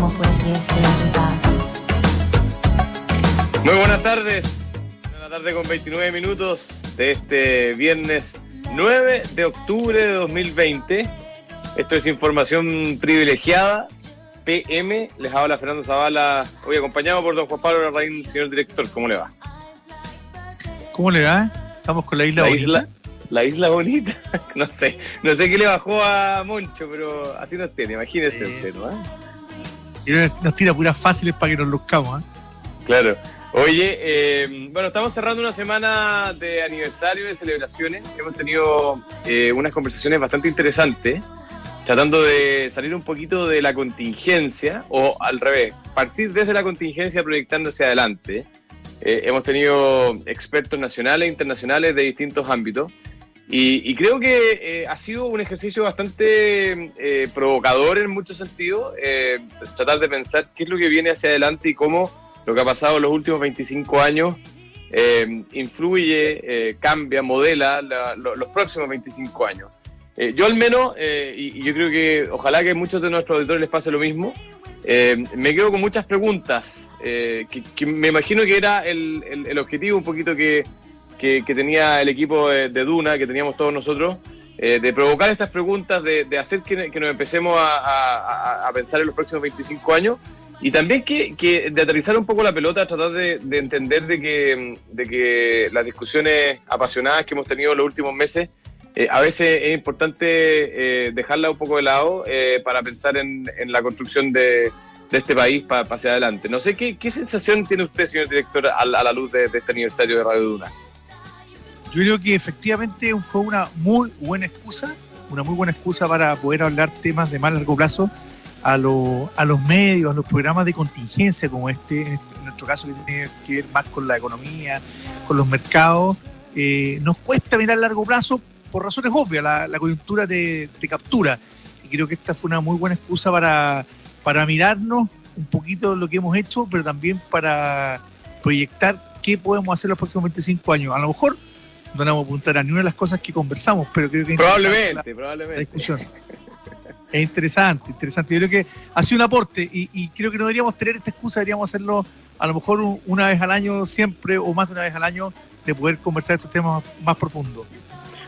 cómo puede ser Muy buenas tardes. Buenas tardes con 29 minutos de este viernes 9 de octubre de 2020. Esto es información privilegiada. PM, les habla Fernando Zavala, hoy acompañado por don Juan Pablo Larraín, señor director. ¿Cómo le va? ¿Cómo le va? Estamos con la isla la bonita. Isla, la isla bonita. no sé, no sé qué le bajó a Moncho, pero así nos tiene, imagínese Sí. usted, ¿no? Y nos tira puras fáciles para que nos luzcamos. ¿eh? Claro. Oye, eh, bueno, estamos cerrando una semana de aniversario, de celebraciones. Hemos tenido eh, unas conversaciones bastante interesantes, tratando de salir un poquito de la contingencia, o al revés, partir desde la contingencia proyectando hacia adelante. Eh, hemos tenido expertos nacionales e internacionales de distintos ámbitos. Y, creo que eh, ha sido un ejercicio bastante eh, provocador en muchos sentidos, eh, tratar de pensar qué es lo que viene hacia adelante y cómo lo que ha pasado en los últimos 25 años influye, cambia, modela la- lo- los próximos 25 años. Yo al menos, y, y yo creo que ojalá que muchos de nuestros auditores les pase lo mismo, me quedo con muchas preguntas, que, me imagino que era el objetivo un poquito que, que- tenía el equipo de, Duna, que teníamos todos nosotros, eh, de provocar estas preguntas, de, de hacer que, nos empecemos a, pensar en los próximos 25 años y también que, de aterrizar un poco la pelota, tratar de, de entender de que, de que las discusiones apasionadas que hemos tenido en los últimos meses, eh, a veces es importante eh, dejarla un poco de lado eh, para pensar en, la construcción de, este país para hacia adelante. No sé qué, qué sensación tiene usted, señor director, a, a la luz de este aniversario de Radio Duna. Yo creo que efectivamente fue una muy buena excusa, una muy buena excusa para poder hablar temas de más largo plazo a, lo- a los medios, a los programas de contingencia como este, en este- en nuestro caso que tiene que ver más con la economía, con los mercados. Eh, nos cuesta mirar a largo plazo por razones obvias, la, coyuntura te, te captura. Y creo que esta fue una muy buena excusa para, para mirarnos un poquito lo que hemos hecho, pero también para proyectar qué podemos hacer los próximos 25 años. A lo mejor no vamos a apuntar a ni una de las cosas que conversamos, pero creo que es Probablemente, la- la, probablemente. discusión. Es interesante, interesante. Yo creo que ha sido un aporte y, y creo que no deberíamos tener esta excusa, deberíamos hacerlo a lo mejor un- una vez al año siempre o más de una vez al año de poder conversar estos temas más profundos.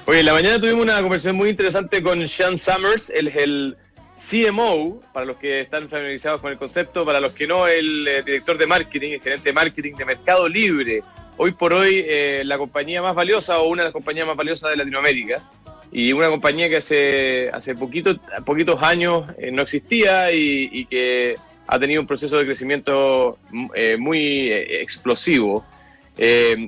Oye, en la mañana tuvimos una conversación muy interesante con Sean Summers, él es el CMO, para los que están familiarizados con el concepto, para los que no, el eh, director de marketing, el gerente de marketing de Mercado Libre. Hoy por hoy, eh, la compañía más valiosa o una de las compañías más valiosas de Latinoamérica. Y una compañía que hace, hace poquito, poquitos años eh, no existía y, que ha tenido un proceso de crecimiento mm, eh, muy eh, explosivo.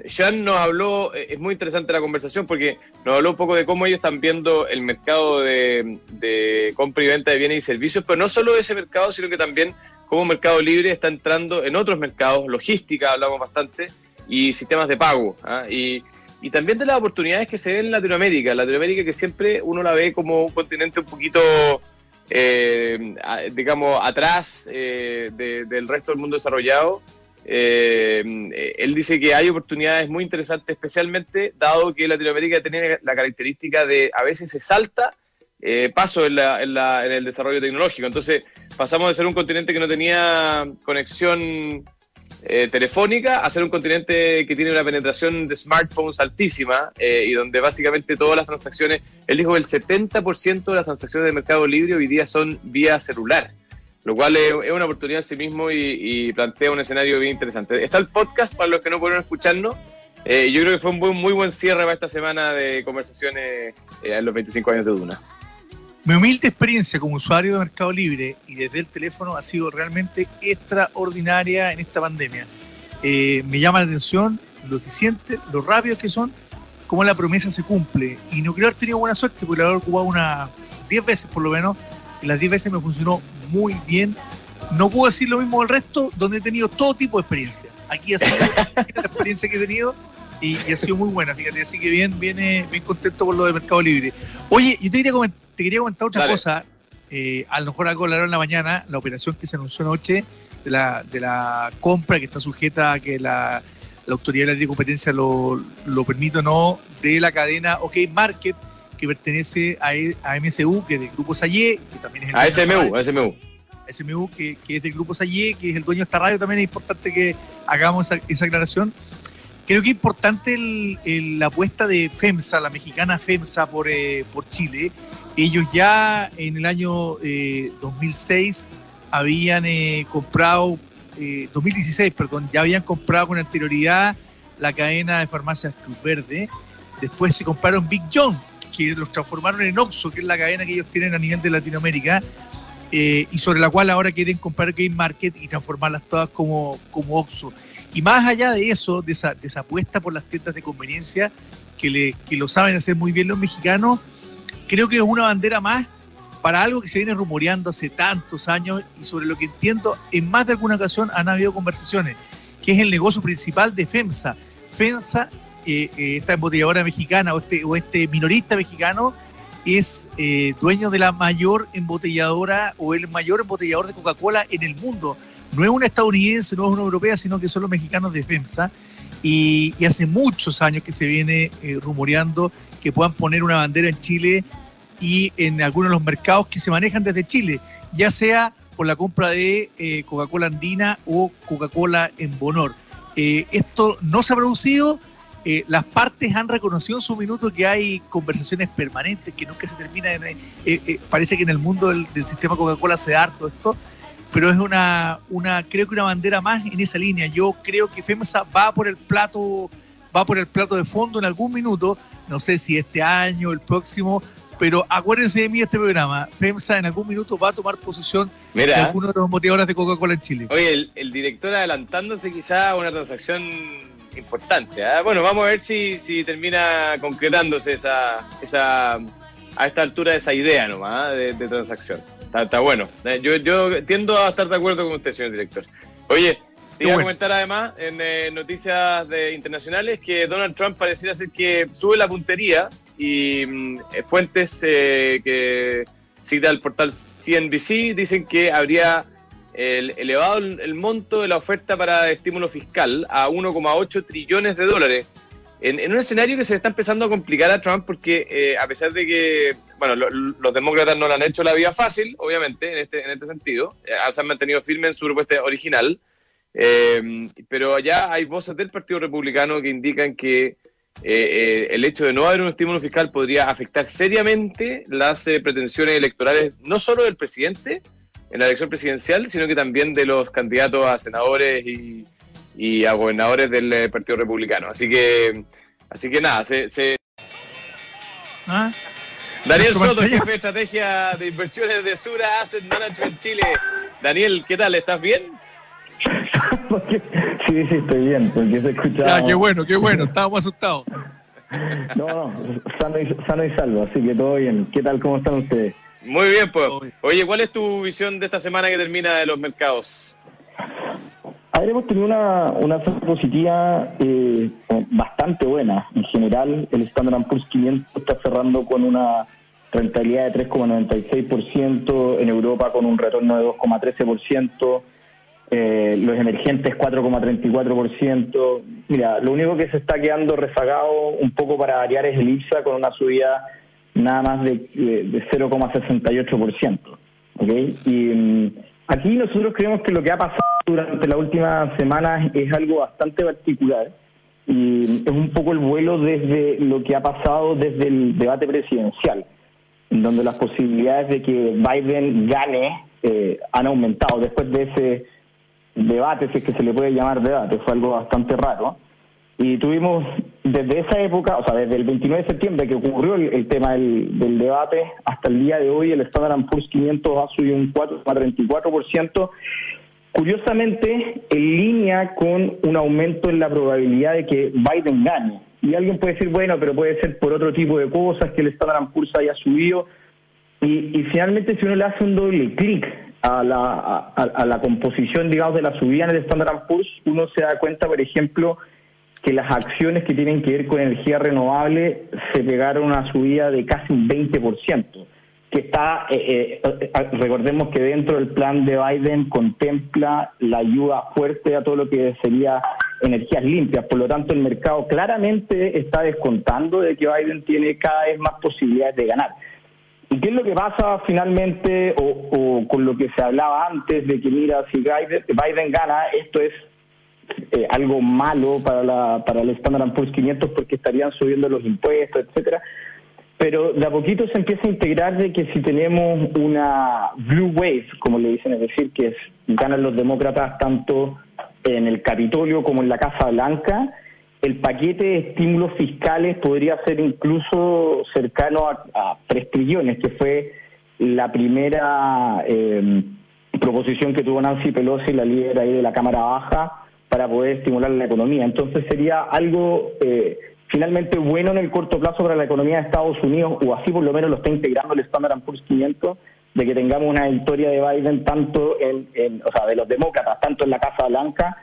Sean nos habló, es muy interesante la conversación porque nos habló un poco de cómo ellos están viendo el mercado de, de compra y venta de bienes y servicios, pero no solo ese mercado, sino que también cómo Mercado Libre está entrando en otros mercados, logística, hablamos bastante, y sistemas de pago. ¿ah? Y, y también de las oportunidades que se ven en Latinoamérica. Latinoamérica que siempre uno la ve como un continente un poquito, eh, digamos, atrás eh, de- del resto del mundo desarrollado. Eh, él dice que hay oportunidades muy interesantes, especialmente dado que Latinoamérica tiene la característica de a veces se salta eh, paso en, la- en la- en el desarrollo tecnológico. Entonces pasamos de ser un continente que no tenía conexión eh, telefónica a ser un continente que tiene una penetración de smartphones altísima eh, y donde básicamente todas las transacciones, él dijo el 70% de las transacciones de Mercado Libre hoy día son vía celular lo cual es, una oportunidad en sí mismo y, plantea un escenario bien interesante. Está el podcast para los que no pudieron escucharnos. Eh, yo creo que fue un buen- muy buen cierre para esta semana de conversaciones eh, en los 25 años de Duna. Mi humilde experiencia como usuario de Mercado Libre y desde el teléfono ha sido realmente extraordinaria en esta pandemia. Eh, me llama la atención lo eficiente, lo rápido que son, cómo la promesa se cumple. Y no creo haber tenido buena suerte porque la he ocupado unas 10 veces por lo menos y las 10 veces me funcionó muy bien. No puedo decir lo mismo del resto, donde he tenido todo tipo de experiencia. Aquí ha sido la experiencia que he tenido y, y ha sido muy buena, fíjate. Así que bien, bien, eh, bien contento por lo de Mercado Libre. Oye, yo te quería comentar, te quería comentar otra Dale. cosa. Eh, a lo mejor algo hablaron en la mañana, la operación que se anunció anoche de la, de la compra que está sujeta a que la, la Autoridad de la Ley de Competencia lo, lo permite o no, de la cadena OK Market, que pertenece a, E- a MSU, que es del Grupo Salle, que también es el A SMU, a SMU. SMU, que, es del grupo Sayé, que es el dueño de esta radio, también es importante que hagamos esa, aclaración. Creo que es importante la apuesta de FEMSA, la mexicana FEMSA por, eh, por Chile. Ellos ya en el año 2006 eh, habían eh, comprado, 2016, perdón, ya habían comprado con anterioridad la cadena de farmacias Cruz Verde. Después se compraron Big John, que los transformaron en Oxxo, que es la cadena que ellos tienen a nivel de Latinoamérica, eh, y sobre la cual ahora quieren comprar Game Market y transformarlas todas como, como Oxxo. Y más allá de eso, de esa, apuesta por las tiendas de conveniencia, que, lo saben hacer muy bien los mexicanos, creo que es una bandera más para algo que se viene rumoreando hace tantos años y sobre lo que entiendo en más de alguna ocasión han habido conversaciones, que es el negocio principal de FEMSA. FEMSA eh, esta embotelladora mexicana o este, o este minorista mexicano es eh, dueño de la mayor embotelladora o el mayor embotellador de Coca-Cola en el mundo. No es una estadounidense, no es una europea, sino que son los mexicanos de FEMSA. Y, hace muchos años que se viene eh, rumoreando que puedan poner una bandera en Chile y en algunos de los mercados que se manejan desde Chile, ya sea por la compra de Coca-Cola Andina o Coca-Cola en Bonor. esto no se ha producido, eh, las partes han reconocido en su minuto que hay conversaciones permanentes, que nunca se termina. Eh, eh, parece que en el mundo del, sistema Coca-Cola se da harto esto, pero es una, una, creo que una bandera más en esa línea. Yo creo que FEMSA va por el plato, va por el plato de fondo en algún minuto. No sé si este año, el próximo, pero acuérdense de mí este programa. FEMSA en algún minuto va a tomar posición Mira, de alguno de los motivadores de Coca-Cola en Chile. Oye, el, el director adelantándose quizá a una transacción importante. ¿ah? Bueno, vamos a ver si, si termina concretándose esa, esa, a esta altura esa idea nomás ¿ah? de, transacción. Está, bueno. Eh, yo, yo tiendo a estar de acuerdo con usted, señor director. Oye, te iba a comentar además en eh, noticias de internacionales que Donald Trump pareciera ser que sube la puntería y mm, eh, fuentes que cita el portal CNBC dicen que habría el, elevado el, monto de la oferta para estímulo fiscal a 1,8 trillones de dólares. En, un escenario que se está empezando a complicar a Trump porque eh, a pesar de que, bueno, los demócratas no le han hecho la vida fácil, obviamente, en este, en este sentido, eh, se han mantenido firmes en su propuesta original, eh, pero ya hay voces del Partido Republicano que indican que el hecho de no haber un estímulo fiscal podría afectar seriamente las pretensiones electorales no solo del presidente, en la elección presidencial, sino que también de los candidatos a senadores y, a gobernadores del eh, Partido Republicano. Así que, así que nada, se... ¿Ah? Daniel Soto, jefe de estrategia de inversiones de Sura Asset Management Chile. Daniel, ¿qué tal? ¿Estás bien? sí, sí, estoy bien, porque se escuchaba... Qué bueno, qué bueno, estábamos asustados. No, no, sano y, sano y salvo, así que todo bien. ¿Qué tal? ¿Cómo están ustedes? Muy bien, pues. Oye, ¿cuál es tu visión de esta semana que termina de los mercados? A ver, tenido una, una positiva eh, bastante buena. En general, el Standard Poor's 500 está cerrando con una rentabilidad de 3,96%, en Europa con un retorno de 2,13%, eh, los emergentes 4,34%. Mira, lo único que se está quedando rezagado un poco para variar es el IPSA con una subida nada más de, de 0,68%. ¿okay? Y mm, aquí nosotros creemos que lo que ha pasado durante las últimas semanas es algo bastante particular y es un poco el vuelo desde lo que ha pasado desde el debate presidencial, en donde las posibilidades de que Biden gane eh, han aumentado después de ese debate, si es que se le puede llamar debate, fue algo bastante raro. Y tuvimos desde esa época, o sea, desde el 29 de septiembre que ocurrió el, tema del, debate, hasta el día de hoy el Standard Poor's 500 ha subido un 4,34%, curiosamente en línea con un aumento en la probabilidad de que Biden gane. Y alguien puede decir, bueno, pero puede ser por otro tipo de cosas que el Standard Poor's haya subido. Y, finalmente si uno le hace un doble clic a la, a la composición, digamos, de la subida en el Standard Poor's, uno se da cuenta, por ejemplo, que las acciones que tienen que ver con energía renovable se pegaron una subida de casi un 20%, que está, eh, eh, recordemos que dentro del plan de Biden contempla la ayuda fuerte a todo lo que sería energías limpias, por lo tanto el mercado claramente está descontando de que Biden tiene cada vez más posibilidades de ganar. ¿Y qué es lo que pasa finalmente o, con lo que se hablaba antes de que mira, si Biden, gana, esto es eh, algo malo para, la, para el Standard Poor's 500 porque estarían subiendo los impuestos, etcétera. Pero de a poquito se empieza a integrar de que si tenemos una blue wave, como le dicen, es decir, que ganan los demócratas tanto en el Capitolio como en la Casa Blanca, el paquete de estímulos fiscales podría ser incluso cercano a, tres trillones, que fue la primera eh, proposición que tuvo Nancy Pelosi, la líder ahí de la Cámara Baja, para poder estimular la economía. Entonces sería algo eh, finalmente bueno en el corto plazo para la economía de Estados Unidos, o así por lo menos lo está integrando el Standard Poor's 500, de que tengamos una victoria de Biden tanto en, o sea, de los demócratas, tanto en la Casa Blanca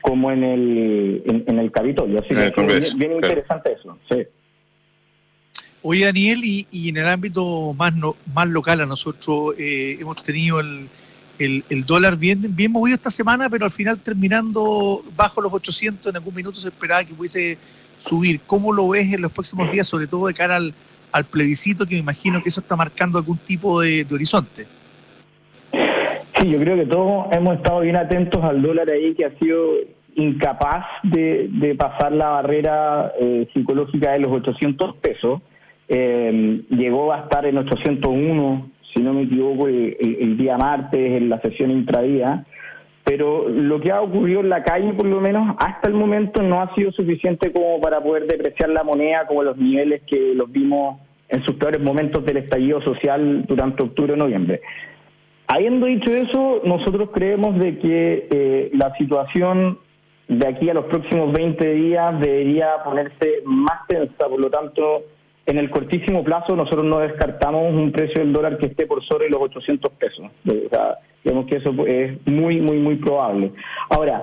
como en el, en, el Capitolio. Así que es bien, interesante eso. Sí. Oye, Daniel, y, en el ámbito más más local, a nosotros eh, hemos tenido el, el, dólar bien, bien movido esta semana, pero al final terminando bajo los 800, en algún minuto se esperaba que pudiese subir. ¿Cómo lo ves en los próximos días, sobre todo de cara al, al plebiscito, que me imagino que eso está marcando algún tipo de horizonte? Sí, yo creo que todos hemos estado bien atentos al dólar ahí que ha sido incapaz de, pasar la barrera eh, psicológica de los 800 pesos. Eh, llegó a estar en 801, si no me equivoco, el, día martes, en la sesión intradía. Pero lo que ha ocurrido en la calle, por lo menos hasta el momento, no ha sido suficiente como para poder depreciar la moneda como los niveles que los vimos en sus peores momentos del estallido social durante octubre o noviembre. Habiendo dicho eso, nosotros creemos de que eh, la situación de aquí a los próximos 20 días debería ponerse más tensa, por lo tanto, en el cortísimo plazo nosotros no descartamos un precio del dólar que esté por sobre los 800 pesos. O sea, digamos que eso es muy, muy, muy probable. Ahora,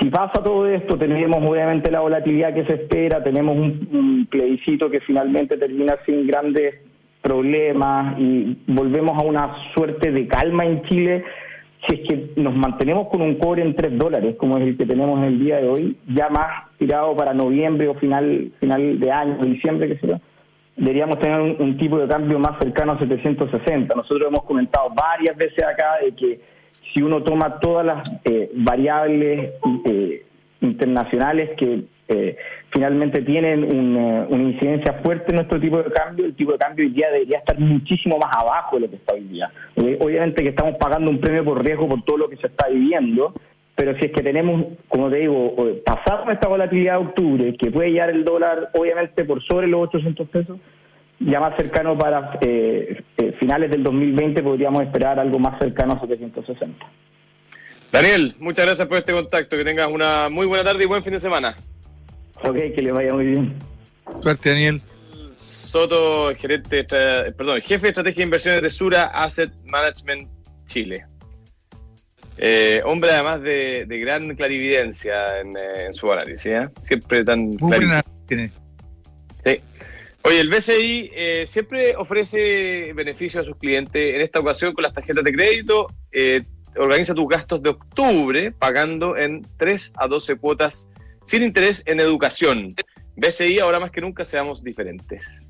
si pasa todo esto, tenemos obviamente la volatilidad que se espera, tenemos un, un plebiscito que finalmente termina sin grandes problemas y volvemos a una suerte de calma en Chile, si es que nos mantenemos con un cobre en 3 dólares, como es el que tenemos en el día de hoy, ya más tirado para noviembre o final final de año, diciembre, que sea, deberíamos tener un, tipo de cambio más cercano a 760. Nosotros hemos comentado varias veces acá de que si uno toma todas las eh, variables eh, internacionales que eh, finalmente tienen una, incidencia fuerte en nuestro tipo de cambio, el tipo de cambio hoy día debería estar muchísimo más abajo de lo que está hoy día. Eh, obviamente que estamos pagando un premio por riesgo por todo lo que se está viviendo, pero si es que tenemos, como te digo, pasado esta volatilidad de octubre, que puede llegar el dólar obviamente por sobre los 800 pesos, ya más cercano para eh, finales del 2020 podríamos esperar algo más cercano a 760. Daniel, muchas gracias por este contacto. Que tengas una muy buena tarde y buen fin de semana. Ok, que le vaya muy bien. Suerte, Daniel. Soto, gerente, perdón, jefe de estrategia de inversiones de Sura Asset Management Chile. Eh, hombre además de, gran clarividencia en, eh, su análisis, ¿eh? siempre tan tiene. Sí. Oye, el BCI siempre ofrece beneficios a sus clientes, en esta ocasión con las tarjetas de crédito, organiza tus gastos de octubre pagando en 3 a 12 cuotas sin interés en educación. BCI, ahora más que nunca, seamos diferentes.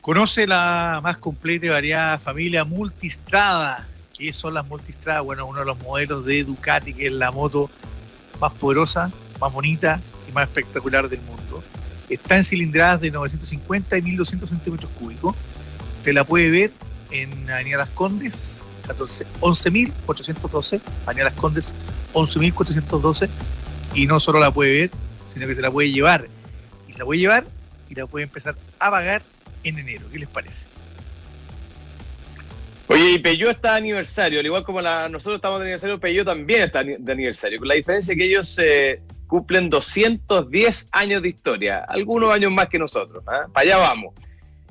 Conoce la más completa y variada familia Multistrada. ¿Qué son las Multistrada? Bueno, uno de los modelos de Ducati, que es la moto más poderosa, más bonita y más espectacular del mundo. Está en cilindradas de 950 y 1200 centímetros cúbicos. Usted la puede ver en Avenida Las Condes, 11.412, Avenida Las Condes, 11.412 y no solo la puede ver, sino que se la puede llevar. Y se la puede llevar y la puede empezar a pagar en enero. ¿Qué les parece? Oye, y Peugeot está de aniversario, al igual como la, nosotros estamos de aniversario, Peugeot también está de aniversario, con la diferencia que ellos eh, cumplen 210 años de historia, algunos años más que nosotros, ¿ah? para allá vamos.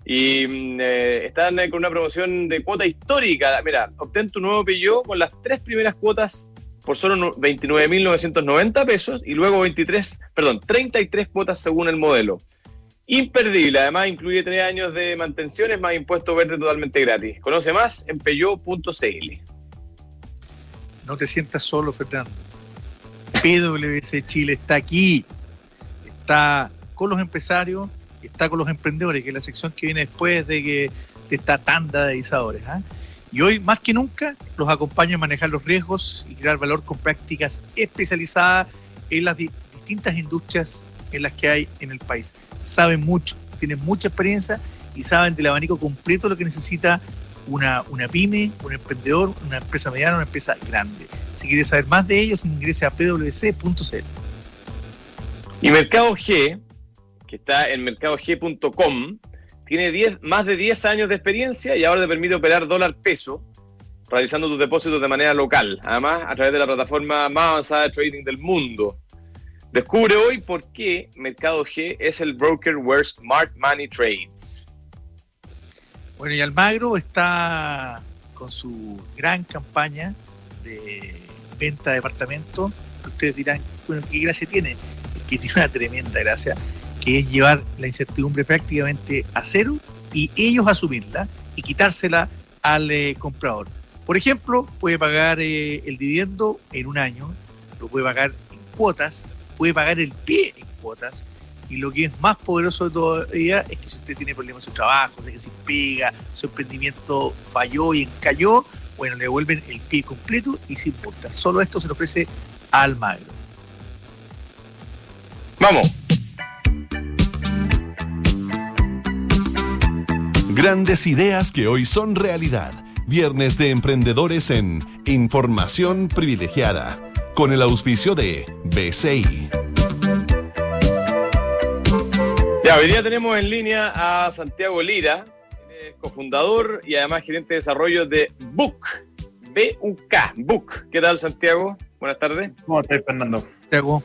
Y mm, eh, están con una promoción de cuota histórica. Mira, obtén tu nuevo Peugeot con las tres primeras cuotas por solo 29.990 pesos y luego 23, perdón, 33 cuotas según el modelo. Imperdible, además incluye tres años de mantenciones más impuesto verde totalmente gratis. Conoce más en peyo.cl. No te sientas solo, Fernando. PwC Chile está aquí, está con los empresarios, está con los emprendedores, que es la sección que viene después de que esta tanda de avisadores. ¿ah? Y hoy, más que nunca, los acompaña a manejar los riesgos y crear valor con prácticas especializadas en las distintas industrias en las que hay en el país. Saben mucho, tienen mucha experiencia y saben del abanico completo lo que necesita una, una pyme, un emprendedor, una empresa mediana, una empresa grande. Si quieres saber más de ellos, ingrese a pwc.cl. Y Mercado G, que está en mercadog.com, tiene 10, más de 10 años de experiencia y ahora te permite operar dólar peso, realizando tus depósitos de manera local, además a través de la plataforma más avanzada de trading del mundo. Descubre hoy por qué Mercado G es el broker where smart money trades. Bueno, y Almagro está con su gran campaña de venta de departamentos. Ustedes dirán, bueno, ¿qué gracia tiene? que tiene una tremenda gracia, que es llevar la incertidumbre prácticamente a cero y ellos asumirla y quitársela al eh, comprador. Por ejemplo, puede pagar eh, el dividendo en un año, lo puede pagar en cuotas, puede pagar el pie en cuotas, y lo que es más poderoso de todavía es que si usted tiene problemas en su trabajo, sé que se pega, su emprendimiento falló y encalló, bueno, le devuelven el pie completo y sin multa. Solo esto se le ofrece a Almagro. Vamos. Grandes ideas que hoy son realidad. Viernes de emprendedores en Información Privilegiada, con el auspicio de BCI. Ya, hoy día tenemos en línea a Santiago Lira, es cofundador y además gerente de desarrollo de Book, B-U-K, Book. ¿Qué tal, Santiago? Buenas tardes. ¿Cómo estás, Fernando? Santiago.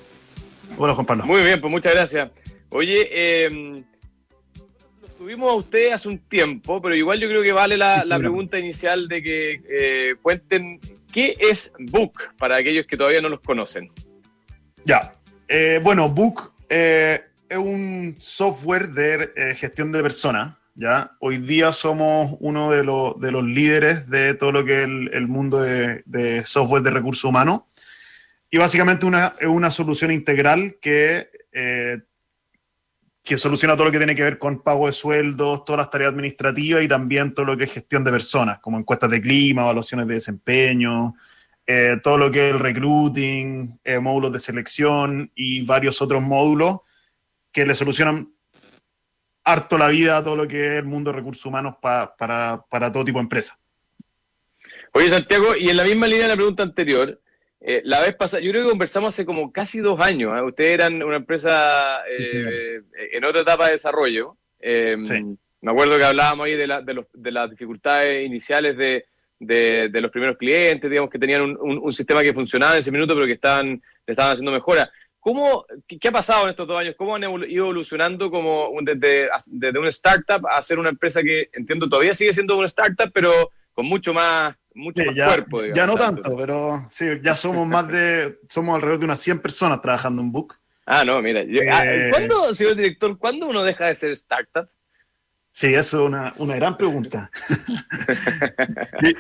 Hola, Juan Pablo. Muy bien, pues muchas gracias. Oye, eh, lo tuvimos a usted hace un tiempo, pero igual yo creo que vale la, la pregunta inicial de que eh, cuenten qué es Book para aquellos que todavía no los conocen. Ya, eh, bueno, Book eh, es un software de eh, gestión de personas. ¿ya? Hoy día somos uno de, los de los líderes de todo lo que es el, el mundo de, de, software de recursos humanos. Y básicamente una, es una solución integral que, que soluciona todo lo que tiene que ver con pago de sueldos, todas las tareas administrativas y también todo lo que es gestión de personas, como encuestas de clima, evaluaciones de desempeño, eh, todo lo que es el recruiting, eh, módulos de selección y varios otros módulos que le solucionan harto la vida a todo lo que es el mundo de recursos humanos pa, para, para todo tipo de empresas. Oye, Santiago, y en la misma línea de la pregunta anterior, eh, la vez pasada, yo creo que conversamos hace como casi dos años. ¿eh? Ustedes eran una empresa eh, en otra etapa de desarrollo. Sí. Me acuerdo que hablábamos ahí de, la, de, los, de las dificultades iniciales de, de, de, los primeros clientes, digamos que tenían un, un, un, sistema que funcionaba en ese minuto, pero que estaban, estaban haciendo mejora. ¿Cómo, qué, ha pasado en estos dos años? ¿Cómo han ido evolucionando como desde, desde una startup a ser una empresa que entiendo todavía sigue siendo una startup, pero con mucho más mucho sí, más ya, cuerpo. Digamos, ya no tanto, pero sí, ya somos más de, somos alrededor de unas 100 personas trabajando en Book. Ah, no, mira. Yo, eh, ¿Cuándo, señor director, cuándo uno deja de ser startup? Sí, eso es una, una gran pregunta. yo,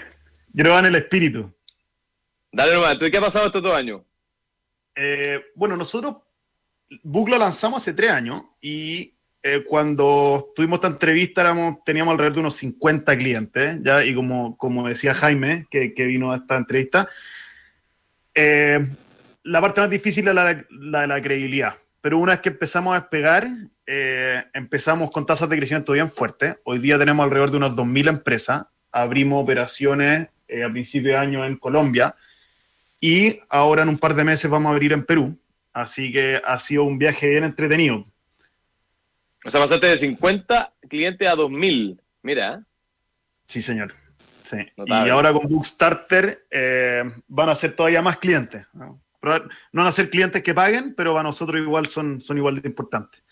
creo en el espíritu. Dale nomás, ¿qué ha pasado estos dos años? Eh, bueno, nosotros Book lo lanzamos hace tres años y eh, cuando tuvimos esta entrevista éramos, teníamos alrededor de unos 50 clientes, ¿ya? y como, como decía Jaime, que, que vino a esta entrevista, eh, la parte más difícil es la, la, de la credibilidad. Pero una vez que empezamos a despegar, eh, empezamos con tasas de crecimiento bien fuertes. Hoy día tenemos alrededor de unas 2.000 empresas. Abrimos operaciones a principio de año en Colombia y ahora en un par de meses vamos a abrir en Perú. Así que ha sido un viaje bien entretenido. O sea, pasaste de 50 clientes a 2000. Mira. Sí, señor. Sí. Notable. Y ahora con Bookstarter eh, van a ser todavía más clientes. ¿no? no van a ser clientes que paguen, pero para nosotros igual son, son igual de importantes.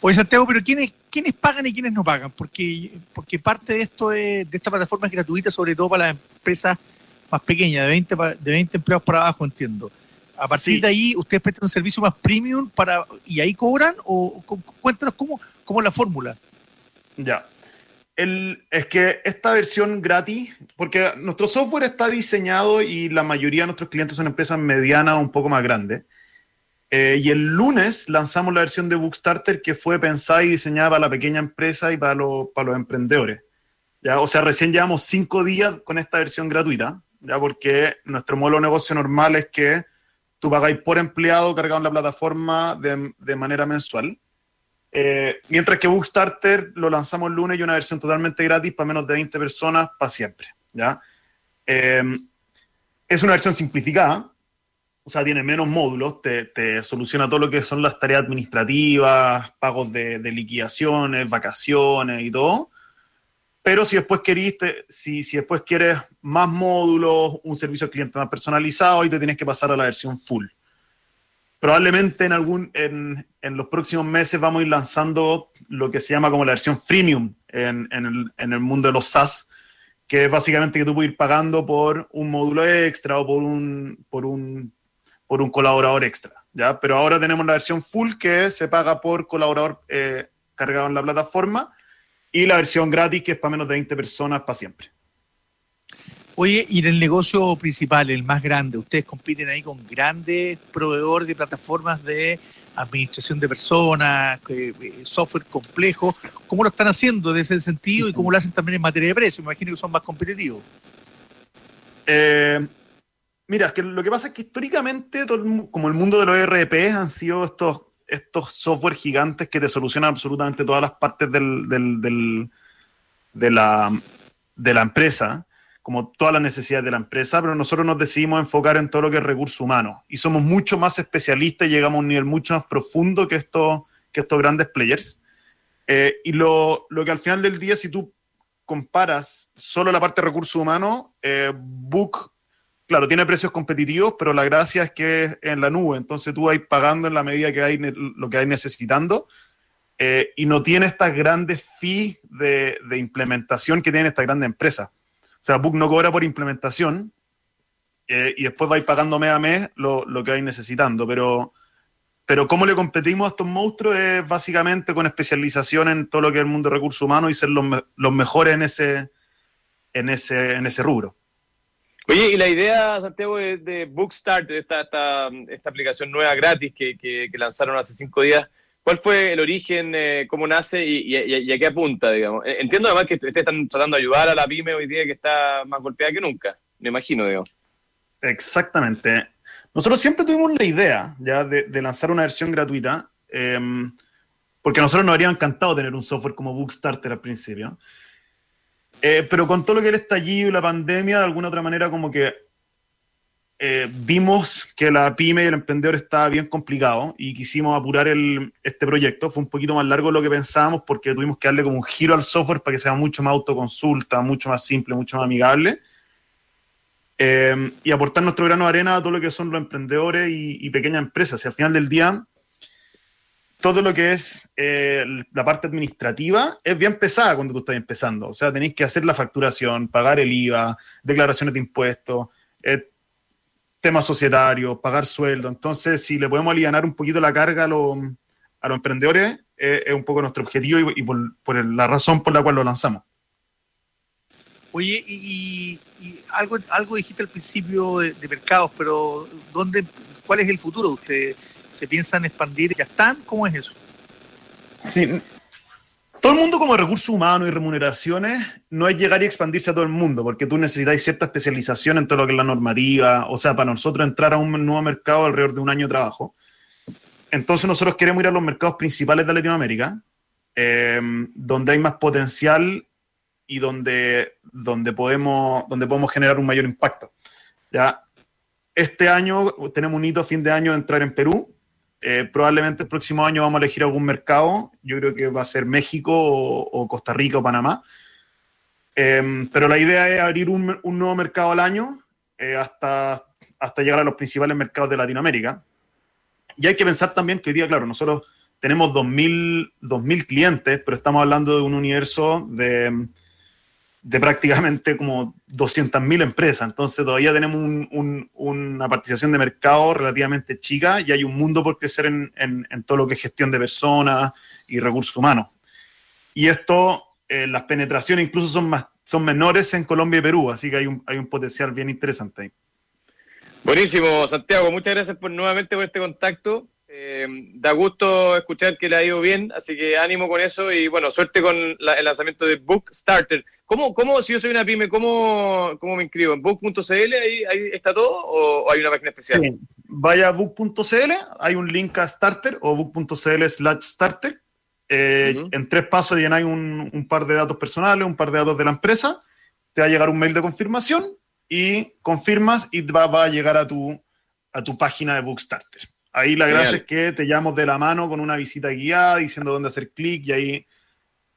Oye, Santiago, pero ¿quiénes, ¿quiénes pagan y quiénes no pagan? Porque, porque parte de esto es, de esta plataforma es gratuita, sobre todo para las empresas más pequeñas, de 20, de 20 empleados para abajo, entiendo. A partir sí. de ahí, ¿ustedes prestan un servicio más premium para y ahí cobran? o Cuéntanos cómo, cómo es la fórmula. Ya. El, es que esta versión gratis, porque nuestro software está diseñado y la mayoría de nuestros clientes son empresas medianas o un poco más grandes. Eh, y el lunes lanzamos la versión de Bookstarter que fue pensada y diseñada para la pequeña empresa y para, para los emprendedores. ¿ya? O sea, recién llevamos cinco días con esta versión gratuita, ya porque nuestro modelo de negocio normal es que tú pagáis por empleado cargado en la plataforma de, de manera mensual. Eh, mientras que Bookstarter lo lanzamos el lunes y una versión totalmente gratis para menos de 20 personas para siempre. ¿ya? Eh, es una versión simplificada, o sea, tiene menos módulos, te, soluciona todo lo que son las tareas administrativas, pagos de, liquidaciones, vacaciones y todo. Pero si después queriste, si, si después quieres más módulos, un servicio al cliente más personalizado, ahí te tienes que pasar a la versión full probablemente en, algún, en, en, los próximos meses vamos a ir lanzando lo que se llama como la versión freemium en, en, el, en el mundo de los SaaS, que es básicamente que tú puedes ir pagando por un módulo extra o por un, por un, por un colaborador extra. ¿ya? Pero ahora tenemos la versión full que se paga por colaborador eh, cargado en la plataforma y la versión gratis que es para menos de 20 personas para siempre. Oye, y en el negocio principal, el más grande, ustedes compiten ahí con grandes proveedores de plataformas de administración de personas, eh, software complejo. ¿Cómo lo están haciendo en ese sentido y cómo lo hacen también en materia de precio? Me imagino que son más competitivos. Eh, mira, es que lo que pasa es que históricamente, como el mundo de los ERP, han sido estos, estos software gigantes que te solucionan absolutamente todas las partes del, de, la, de la empresa como todas las necesidades de la empresa, pero nosotros nos decidimos enfocar en todo lo que es recurso humano y somos mucho más especialistas y llegamos a un nivel mucho más profundo que estos, que estos grandes players. Eh, y lo, lo, que al final del día, si tú comparas solo la parte de recursos humanos, eh, Book, claro, tiene precios competitivos, pero la gracia es que es en la nube, entonces tú vas pagando en la medida que hay lo que hay necesitando. Eh, y no tiene estas grandes fees de, implementación que tienen estas grandes empresas. O sea, Book no cobra por implementación eh, y después vais pagando mes a mes lo, que vais necesitando. Pero, pero cómo le competimos a estos monstruos es básicamente con especialización en todo lo que es el mundo de recursos humanos y ser los, mejores en ese, en, ese, en ese rubro. Oye, y la idea, Santiago, de, de Bookstart, esta, esta, esta, aplicación nueva gratis que, que lanzaron hace cinco días, ¿Cuál fue el origen, eh, cómo nace y, a qué apunta, digamos? Eh, entiendo además que ustedes están tratando de ayudar a la pyme hoy día que está más golpeada que nunca, me imagino, digo. Exactamente. Nosotros siempre tuvimos la idea ya de, lanzar una versión gratuita, em, porque a nosotros nos habría encantado tener un software como Bookstarter al principio. Eh, pero con todo lo que era estallido y la pandemia, de alguna otra manera, como que eh, vimos que la pyme y el emprendedor estaba bien complicado y quisimos apurar el, este proyecto. Fue un poquito más largo de lo que pensábamos porque tuvimos que darle como un giro al software para que sea mucho más autoconsulta, mucho más simple, mucho más amigable. Eh, y aportar nuestro grano de arena a todo lo que son los emprendedores y, pequeñas empresas. Y al final del día, todo lo que es eh, la parte administrativa es bien pesada cuando tú estás empezando. O sea, tenéis que hacer la facturación, pagar el IVA, declaraciones de impuestos temas societarios, pagar sueldo. Entonces, si le podemos aliviar un poquito la carga a, los, a los emprendedores, eh, es un poco nuestro objetivo y, por, la razón por la cual lo lanzamos. Oye, y, algo, algo dijiste al principio de, mercados, pero ¿dónde, ¿cuál es el futuro de ustedes? ¿Se piensan expandir? ¿Ya están? ¿Cómo es eso? Sí, todo el mundo como recursos humanos y remuneraciones no es llegar y expandirse a todo el mundo, porque tú necesitas cierta especialización en todo lo que es la normativa, o sea, para nosotros entrar a un nuevo mercado alrededor de un año de trabajo. Entonces nosotros queremos ir a los mercados principales de Latinoamérica, eh, donde hay más potencial y donde, donde, podemos, donde podemos generar un mayor impacto. ¿ya? Este año tenemos un hito fin de año de entrar en Perú, eh, probablemente el próximo año vamos a elegir algún mercado. Yo creo que va a ser México o, Costa Rica o Panamá. Em, pero la idea es abrir un, nuevo mercado al año eh, hasta, hasta llegar a los principales mercados de Latinoamérica. Y hay que pensar también que hoy día, claro, nosotros tenemos 2.000, 2.000 clientes, pero estamos hablando de un universo de de prácticamente como 200.000 empresas. Entonces todavía tenemos una participación de mercado relativamente chica y hay un mundo por crecer en, todo lo que es gestión de personas y recursos humanos. Y esto, eh, las penetraciones incluso son, más, son menores en Colombia y Perú, así que hay un, hay un potencial bien interesante ahí. Buenísimo, Santiago. Muchas gracias por, nuevamente por este contacto. Eh, da gusto escuchar que le ha ido bien, así que ánimo con eso y bueno, suerte con el lanzamiento de Book Starter. ¿Cómo, cómo, si yo soy una pyme, cómo, cómo me inscribo? ¿En book.cl ahí, ahí está todo o, hay una página especial? Sí. Vaya a book.cl, hay un link a Starter o book.cl slash starter. Eh, en tres pasos llenáis un, un par de datos personales, un par de datos de la empresa, te va a llegar un mail de confirmación y confirmas y va, va a llegar a tu, a tu página de Bookstarter. Ahí la gracia es que te llamo de la mano con una visita guiada diciendo dónde hacer clic y ahí,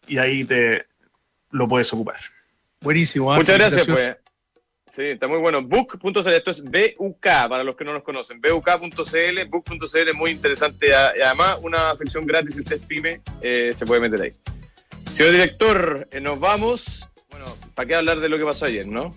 y ahí te lo puedes ocupar. Buenísimo. ¿ah? Muchas gracias, pues. Sí, está muy bueno. Book.cl, esto es BUK para los que no nos conocen. BUK.cl, Book.cl es muy interesante. Y además, una sección gratis si usted es pyme, eh, se puede meter ahí. Señor director, eh, nos vamos. Bueno, ¿para qué hablar de lo que pasó ayer, no?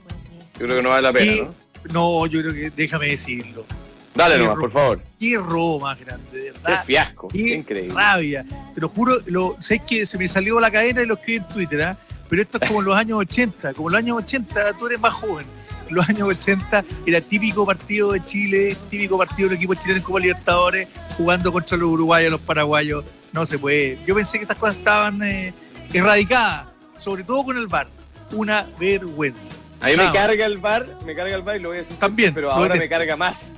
Yo creo que no vale la pena, ¿no? No, yo creo que déjame decirlo. Dale nomás, por favor. Qué robo más grande, de verdad. Qué fiasco, qué increíble. rabia. Te lo juro, lo, sé que se me salió la cadena y lo escribí en Twitter, ¿ah? pero esto es como en los años 80. Como en los años 80 tú eres más joven. En los años 80 era típico partido de Chile, típico partido del equipo chileno como Libertadores, jugando contra los uruguayos, los paraguayos. No se puede. Yo pensé que estas cosas estaban eh, erradicadas, sobre todo con el VAR. Una vergüenza. A mí me carga el bar, me carga el bar y lo voy a decir También, pero ahora me carga más.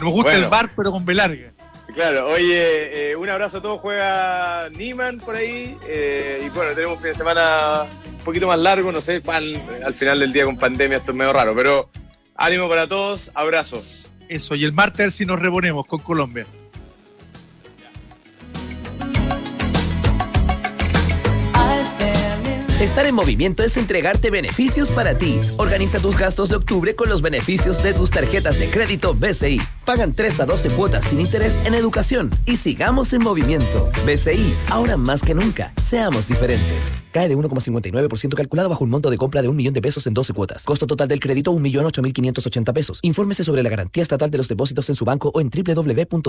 Nos gusta el bar, pero con B larga. Claro, oye, eh, un abrazo a todos. Juega Niman por ahí. Eh, y bueno, tenemos un fin de semana un poquito más largo, no sé, al final del día con pandemia esto es medio raro, pero ánimo para todos, abrazos. Eso, y el martes si nos reponemos con Colombia. Estar en movimiento es entregarte beneficios para ti. Organiza tus gastos de octubre con los beneficios de tus tarjetas de crédito BCI. Pagan 3 a 12 cuotas sin interés en educación. Y sigamos en movimiento. BCI, ahora más que nunca. Seamos diferentes. Cae de 1,59% calculado bajo un monto de compra de un millón de pesos en 12 cuotas. Costo total del crédito 1.8580 pesos. Infórmese sobre la garantía estatal de los depósitos en su banco o en www.cmfchile.cl.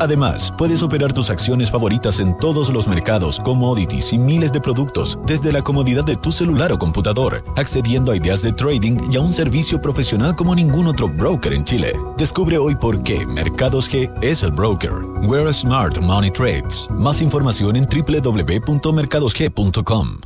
Además, puedes operar tus acciones favoritas en todos los mercados, commodities y miles de productos desde la comodidad de tu celular o computador, accediendo a ideas de trading y a un servicio profesional como ningún otro broker en Chile. Descubre hoy por qué Mercados G es el broker. Where Smart Money Trades. Más información en www.mercadosg.com.